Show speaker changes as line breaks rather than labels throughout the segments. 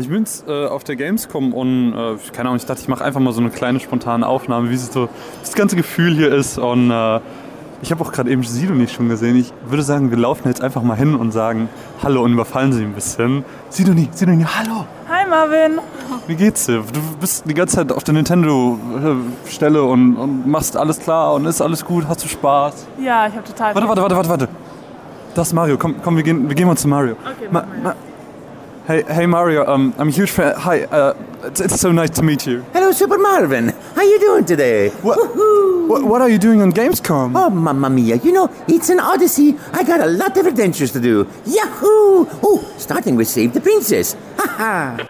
Ich bin jetzt äh, auf der Gamescom und äh, keine Ahnung, ich dachte, ich mache einfach mal so eine kleine spontane Aufnahme, wie so das ganze Gefühl hier ist. Und äh, ich habe auch gerade eben Sidonie schon gesehen. Ich würde sagen, wir laufen jetzt einfach mal hin und sagen Hallo und überfallen sie ein bisschen. Sidonie, Sidonie, hallo!
Hi Marvin!
Wie geht's dir? Du bist die ganze Zeit auf der Nintendo-Stelle und, und, machst alles klar und ist alles gut? Hast du Spaß?
Ja, ich habe total.
Warte, warte, warte, warte, warte. Das ist Mario. Komm, komm, wir gehen, wir gehen mal zu Mario.
Okay,
Ma Ma Hey, hey Mario, um, I'm a huge fan. Hi, uh, it's, it's, so nice to meet you.
Hello, Super Marvin. How are you doing today?
What, what, what, are you doing on Gamescom?
Oh, mamma mia. You know, it's an odyssey. I got a lot of adventures to do. Yahoo! Oh, starting with Save the Princess. Ha ha!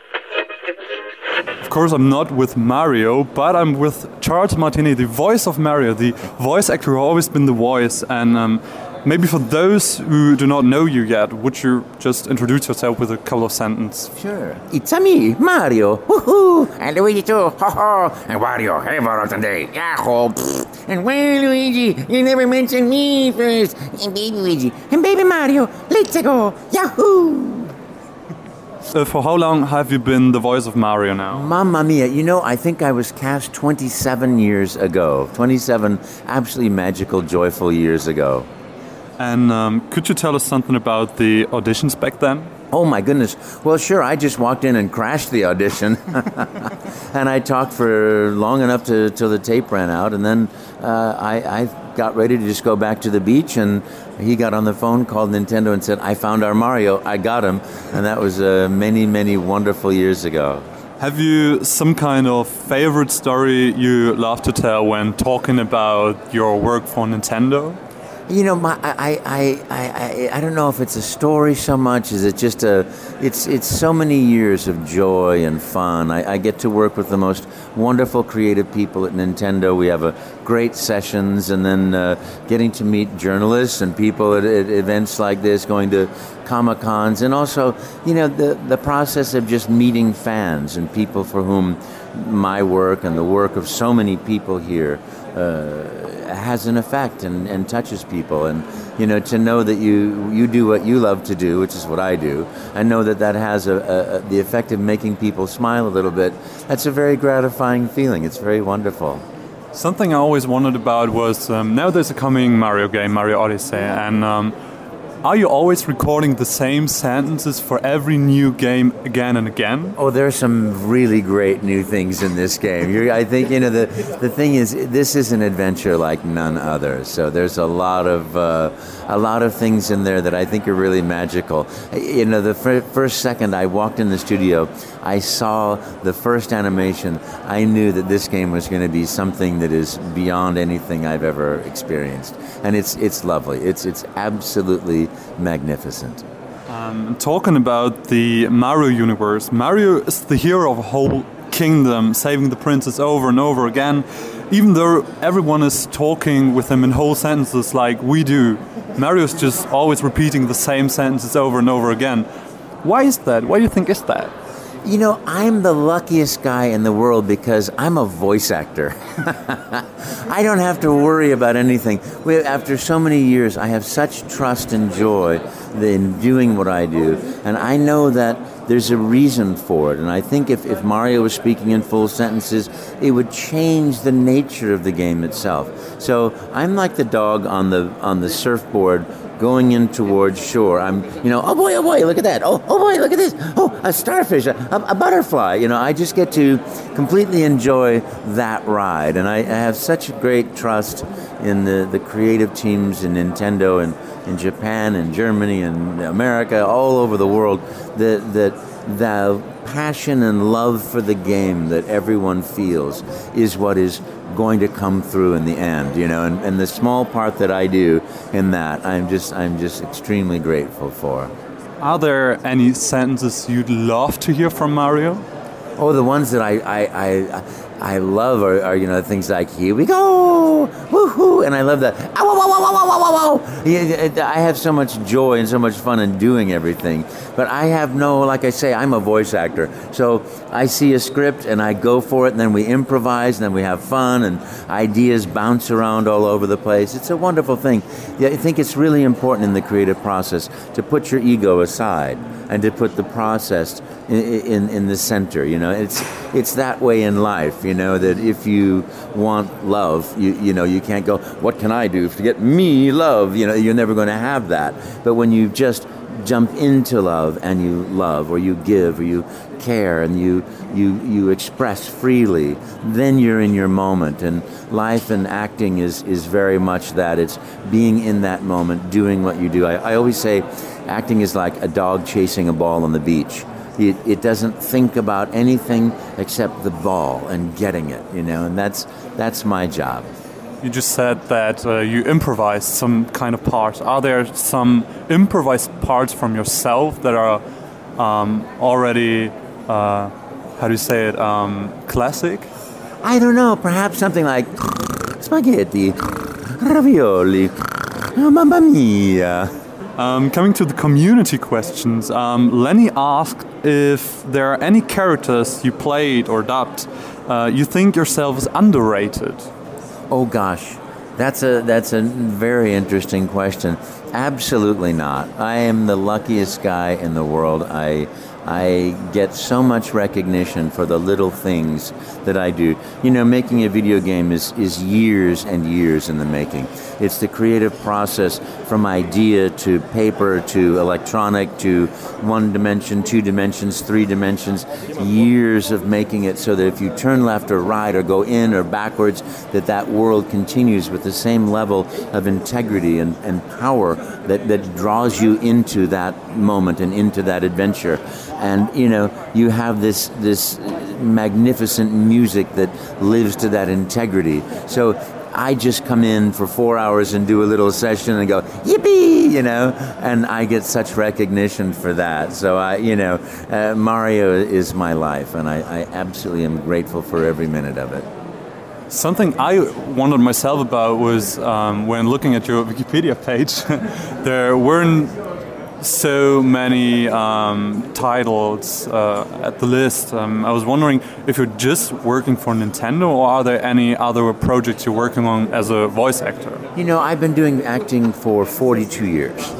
Of course, I'm not with Mario, but I'm with Charles Martinet, the voice of Mario, the voice actor who always been the voice. And um, Maybe for those who do not know you yet, would you just introduce yourself with a couple of sentences?
Sure. It's a me, Mario. Woohoo! And Luigi too. Ho ho! And Wario, hey today. Yahoo! And well, Luigi, you never mentioned me first. And baby Luigi. And baby Mario. Let's go. Yahoo!
Uh, for how long have you been the voice of Mario now?
Mamma mia, you know, I think I was cast 27 years ago. 27 absolutely magical, joyful years ago.
And um, could you tell us something about the auditions back then?
Oh my goodness. Well, sure. I just walked in and crashed the audition, and I talked for long enough to till the tape ran out, and then uh, I, I, got ready to just go back to the beach, and he got on the phone, called Nintendo, and said, "I found our Mario. I got him," and that was uh, many, many wonderful years ago.
Have you some kind of favorite story you love to tell when talking about your work for Nintendo?
You know, my, I, I, I, I, don't know if it's a story so much as it just a, it's, it's so many years of joy and fun. I, I get to work with the most wonderful creative people at Nintendo. We have a great sessions and then uh, getting to meet journalists and people at, at events like this, going to Comic Cons, and also, you know, the, the process of just meeting fans and people for whom my work and the work of so many people here uh, has an effect and, and touches people. And you know, to know that you you do what you love to do, which is what I do, and know that that has a, a, a, the effect of making people smile a little bit. That's a very gratifying feeling. It's very wonderful.
Something I always wondered about was um, now there's a coming Mario game, Mario Odyssey, and um, are you always recording the same sentences for every new game again and again?
Oh, there are some really great new things in this game. You're, I think you know the the thing is this is an adventure like none other. So there's a lot of uh, a lot of things in there that I think are really magical. You know, the fir- first second I walked in the studio, I saw the first animation. I knew that this game was going to be something that is beyond anything I've ever experienced, and it's it's lovely. It's it's absolutely magnificent.
Um, talking about the Mario universe, Mario is the hero of a whole kingdom, saving the princess over and over again. Even though everyone is talking with him in whole sentences like we do, Mario's just always repeating the same sentences over and over again. Why is that? Why do you think is that?
You know, I'm the luckiest guy in the world because I'm a voice actor. I don't have to worry about anything. We, after so many years, I have such trust and joy in doing what I do. And I know that there's a reason for it. And I think if, if Mario was speaking in full sentences, it would change the nature of the game itself. So I'm like the dog on the on the surfboard going in towards shore, I'm, you know, oh boy, oh boy, look at that. Oh, oh boy, look at this. Oh, a starfish, a, a butterfly. You know, I just get to completely enjoy that ride. And I, I have such great trust in the, the creative teams in Nintendo and in Japan and Germany and America, all over the world, that, that the passion and love for the game that everyone feels is what is going to come through in the end, you know, and, and the small part that I do in that, I'm just, I'm just extremely grateful for.
Are there any sentences you'd love to hear from Mario?
Oh, the ones that I, I, I I love are, are, you know things like here we go, woohoo, and I love that. Whoa. I have so much joy and so much fun in doing everything, but I have no, like I say, I'm a voice actor, so I see a script and I go for it, and then we improvise, and then we have fun, and ideas bounce around all over the place. It's a wonderful thing. Yeah, I think it's really important in the creative process to put your ego aside and to put the process in, in, in, the center. You know, it's it's that way in life. You know that if you want love, you you know you can't go. What can I do to get me love? You know, you're never going to have that. But when you just jump into love and you love or you give or you care and you you you express freely then you're in your moment and life and acting is is very much that it's being in that moment doing what you do i, I always say acting is like a dog chasing a ball on the beach it, it doesn't think about anything except the ball and getting it you know and that's that's my job
you just said that uh, you improvised some kind of parts. Are there some improvised parts from yourself that are um, already, uh, how do you say it, um, classic?
I don't know. Perhaps something like spaghetti, ravioli, mamma mia.
Um, coming to the community questions, um, Lenny asked if there are any characters you played or dubbed uh, you think yourselves underrated.
Oh gosh, that's a that's a very interesting question. Absolutely not. I am the luckiest guy in the world. I I get so much recognition for the little things that I do. You know, making a video game is, is years and years in the making. It's the creative process from idea to paper to electronic to one dimension, two dimensions, three dimensions, years of making it so that if you turn left or right or go in or backwards, that that world continues with the same level of integrity and, and power that, that draws you into that moment and into that adventure and you know you have this this magnificent music that lives to that integrity. So I just come in for four hours and do a little session and go yippee, you know, and I get such recognition for that. So I, you know, uh, Mario is my life, and I, I absolutely am grateful for every minute of it.
Something I wondered myself about was um, when looking at your Wikipedia page, there weren't so many um, titles uh, at the list. Um, I was wondering if you're just working for Nintendo, or are there any other projects you're working on as a voice actor?
You know, I've been doing acting for 42 years,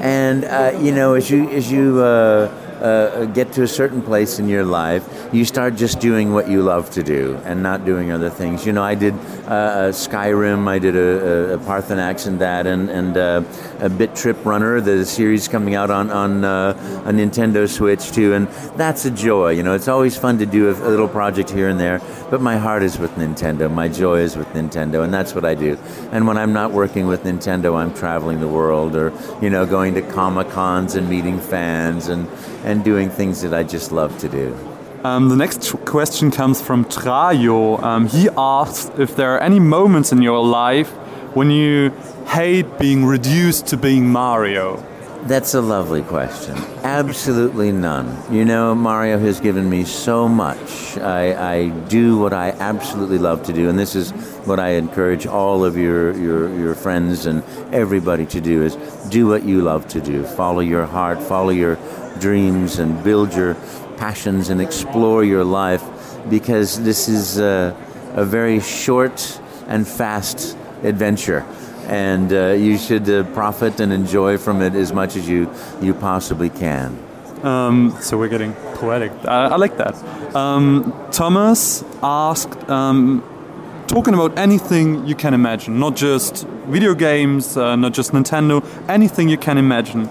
and uh, you know, as you as you uh, uh, get to a certain place in your life, you start just doing what you love to do and not doing other things. You know, I did uh, Skyrim, I did a, a Paarthurnax and that, and, and uh, a Bit Trip Runner, the series coming out on, on uh, a Nintendo Switch too, and that's a joy. You know, it's always fun to do a, a little project here and there, but my heart is with Nintendo, my joy is with Nintendo, and that's what I do. And when I'm not working with Nintendo, I'm traveling the world or, you know, going to Comic Cons and meeting fans and, and doing things that I just love to do.
Um, the next question comes from Trajo. Um, he asks if there are any moments in your life when you hate being reduced to being Mario.
That's a lovely question. Absolutely none. You know, Mario has given me so much. I, I, do what I absolutely love to do, and this is what I encourage all of your, your, your friends and everybody to do is do what you love to do. Follow your heart, follow your dreams, and build your passions and explore your life because this is a, a very short and fast adventure. And uh, you should uh, profit and enjoy from it as much as you, you possibly can.
Um, so we're getting poetic. I, I like that. Um, Thomas asked, um, talking about anything you can imagine, not just video games, uh, not just Nintendo, anything you can imagine.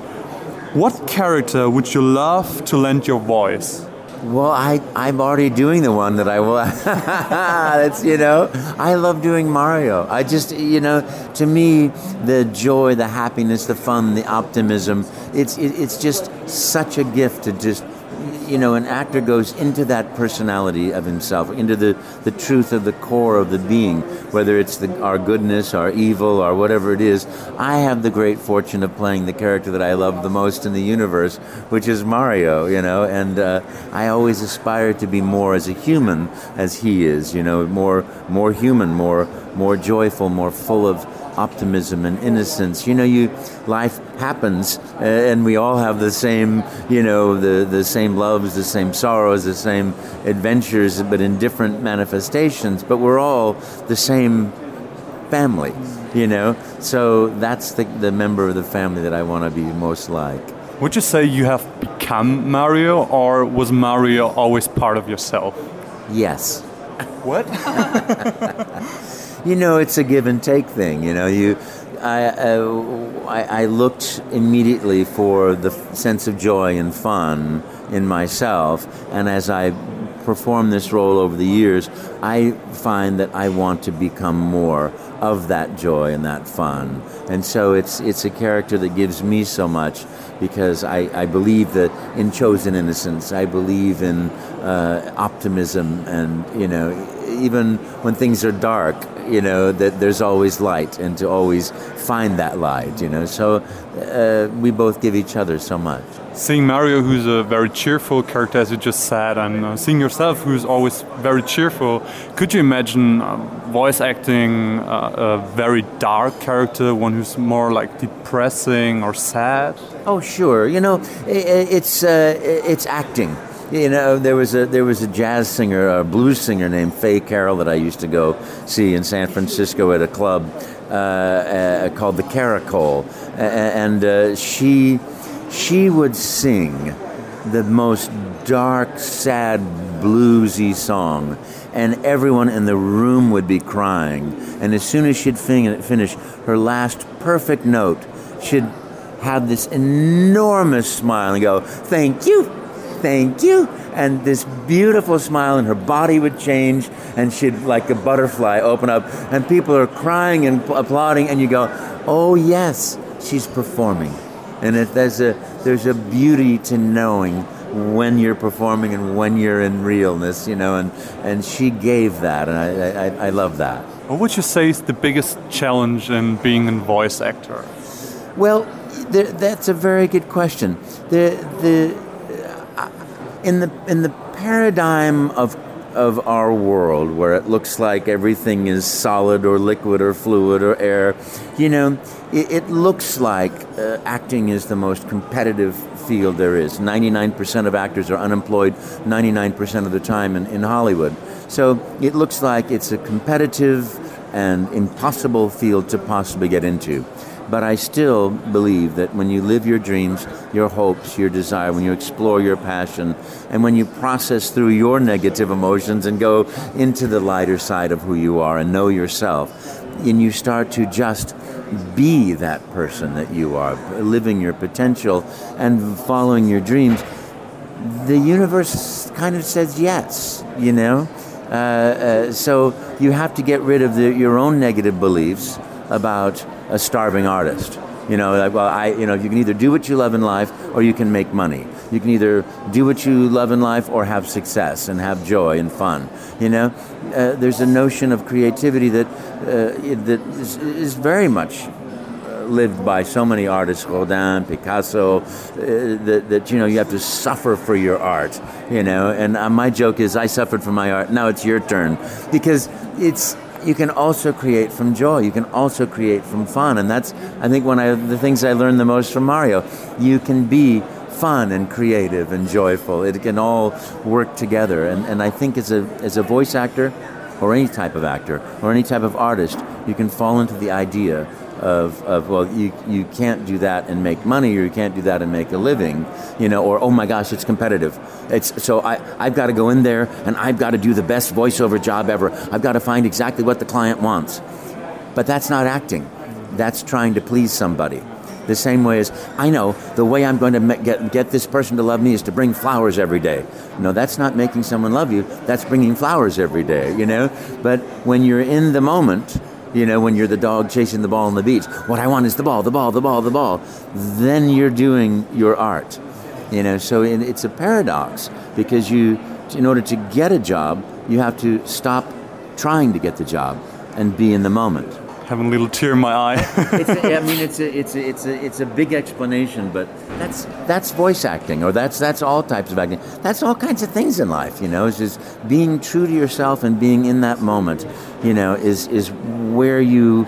What character would you love to lend your voice?
Well, I, I'm already doing the one that I will. That's, you know, I love doing Mario. I just, you know, to me, the joy, the happiness, the fun, the optimism, it's, it, it's just such a gift to just you know, an actor goes into that personality of himself, into the, the truth of the core of the being, whether it's the, our goodness, our evil, or whatever it is. I have the great fortune of playing the character that I love the most in the universe, which is Mario, you know, and uh, I always aspire to be more as a human as he is, you know, more, more human, more, more joyful, more full of optimism and innocence. You know, you life happens, uh, and we all have the same, you know, the the same loves, the same sorrows, the same adventures, but in different manifestations. But we're all the same family, you know. So that's the the member of the family that I want to be most like.
Would you say you have become Mario, or was Mario always part of yourself?
Yes.
What?
you know, it's a give and take thing. You know, you, I, uh, I, I, looked immediately for the sense of joy and fun in myself, and as I perform this role over the years, I find that I want to become more of that joy and that fun, and so it's it's a character that gives me so much because I, I believe that in chosen innocence, I believe in uh, optimism, and you know, even when things are dark, you know that there's always light and to always find that light you know. So uh, we both give each other so much.
Seeing mario who's a very cheerful character as you just said and uh, seeing yourself who's always very cheerful could you imagine uh, voice acting uh, a very dark character one who's more like depressing or sad?
Oh sure. You know it's uh, it's acting you know, there was a there was a jazz singer, a blues singer named Faye Carroll that I used to go see in San Francisco at a club uh, uh, called the Caracole, and uh, she she would sing the most dark, sad, bluesy song, and everyone in the room would be crying. And as soon as she'd fin- finish her last perfect note, she'd have this enormous smile and go, "Thank you." Thank you. And this beautiful smile, and her body would change, and she'd, like a butterfly, open up, and people are crying and applauding, and you go, oh, yes, she's performing. And it, there's, a, there's a beauty to knowing when you're performing and when you're in realness, you know, and, and she gave that, and I, I, I love that.
What would you say is the biggest challenge in being a voice actor?
Well, that's a very good question. The, the, in the in the paradigm of of our world where it looks like everything is solid or liquid or fluid or air, you know, it, it looks like uh, acting is the most competitive field there is. 99% of actors are unemployed 99% of the time in, in Hollywood. So it looks like it's a competitive and impossible field to possibly get into. But I still believe that when you live your dreams, your hopes, your desire, when you explore your passion, and when you process through your negative emotions and go into the lighter side of who you are and know yourself, and you start to just be that person that you are, living your potential and following your dreams, the universe kind of says yes, you know? Uh, uh, so you have to get rid of the, your own negative beliefs about a starving artist. You know, like, well, I, you know, you can either do what you love in life or you can make money. You can either do what you love in life or have success and have joy and fun. You know, uh, there's a notion of creativity that uh, that is, is, very much uh, lived by so many artists, Rodin, Picasso, uh, that, that, you know you have to suffer for your art, you know. And uh, my joke is, I suffered for my art. Now it's your turn because it's you can also create from joy. You can also create from fun, and that's I think one of the things I learned the most from Mario. You can be fun and creative and joyful. It can all work together, and, and I think as a as a voice actor, or any type of actor, or any type of artist, you can fall into the idea of, of well you, you can't do that and make money or you can't do that and make a living you know or oh my gosh it's competitive it's so I, I've got to go in there and I've got to do the best voiceover job ever I've got to find exactly what the client wants but that's not acting that's trying to please somebody the same way as I know the way I'm going to get, get this person to love me is to bring flowers every day. No, that's not making someone love you. That's bringing flowers every day, you know? But when you're in the moment, you know, when you're the dog chasing the ball on the beach. What I want is the ball, the ball, the ball, the ball. Then you're doing your art. You know, so it's a paradox because you, in order to get a job, you have to stop trying to get the job and be in the moment.
Having a little tear in my eye.
it's a, I mean, it's a, it's a, it's a, it's a big explanation, but that's that's voice acting, or that's that's all types of acting. That's all kinds of things in life, you know. It's just being true to yourself and being in that moment, you know, is is where you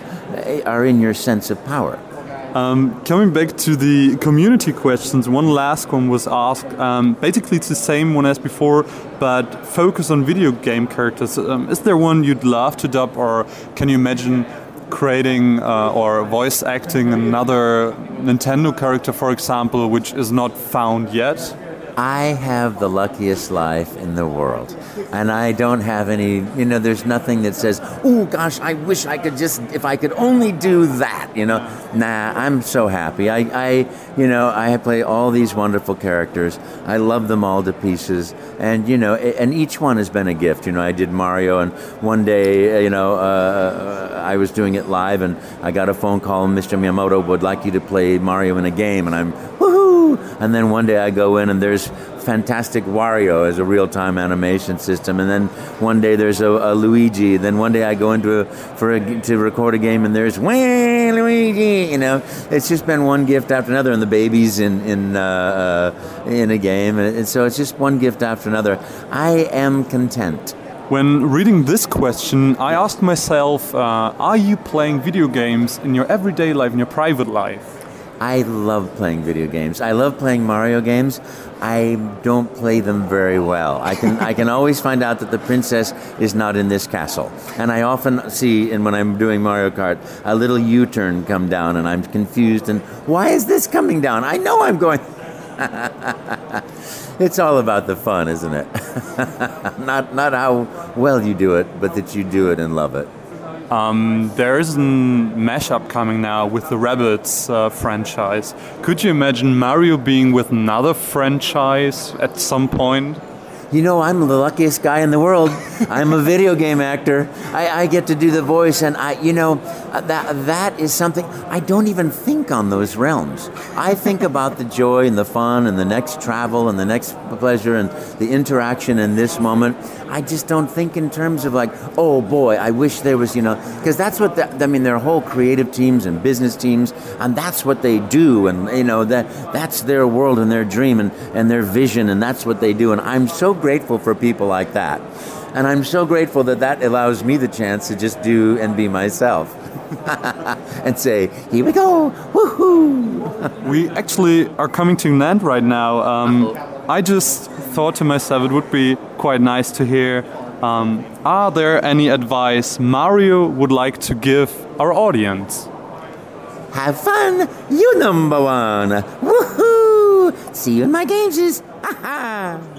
are in your sense of power.
Um, coming back to the community questions, one last one was asked. Um, basically, it's the same one as before, but focus on video game characters. Um, is there one you'd love to dub, or can you imagine creating uh, or voice acting another Nintendo character, for example, which is not found yet?
I have the luckiest life in the world. And I don't have any, you know, there's nothing that says, oh gosh, I wish I could just, if I could only do that, you know. Nah, I'm so happy. I, I you know, I play all these wonderful characters. I love them all to pieces. And, you know, and each one has been a gift. You know, I did Mario, and one day, you know, uh, I was doing it live, and I got a phone call, and Mr. Miyamoto would like you to play Mario in a game. And I'm! And then one day I go in and there's fantastic Wario as a real time animation system. And then one day there's a, a Luigi. Then one day I go into a, for a, to record a game and there's Waluigi. You know, it's just been one gift after another. And the babies in in uh, uh, in a game, and so it's just one gift after another. I am content.
When reading this question, I asked myself, uh, are you playing video games in your everyday life, in your private life?
I love playing video games. I love playing Mario games. I don't play them very well. I can I can always find out that the princess is not in this castle. And I often see and when I'm doing Mario Kart a little U-turn come down and I'm confused and why is this coming down? I know I'm going It's all about the fun, isn't it? not not how well you do it, but that you do it and love it.
Um, there is a mashup coming now with the Rabbids uh, franchise. Could you imagine Mario being with another franchise at some point?
you know, I'm the luckiest guy in the world. I'm a video game actor. I, I, get to do the voice, and I, you know, uh, that that is something I don't even think on those realms. I think about the joy and the fun and the next travel and the next pleasure and the interaction in this moment. I just don't think in terms of like, oh boy, I wish there was, you know, because that's what the, I mean. Their whole creative teams and business teams, and that's what they do, and you know that that's their world and their dream and, and their vision, and that's what they do. And I'm so grateful for people like that. And I'm so grateful that that allows me the chance to just do and be myself. and say, here we go, woohoo!
we actually are coming to an end right now. Um, I just thought to myself it would be quite nice to hear um, are there any advice Mario would like to give our audience?
Have fun, you number one! Woohoo! See you in my games. Ha ha!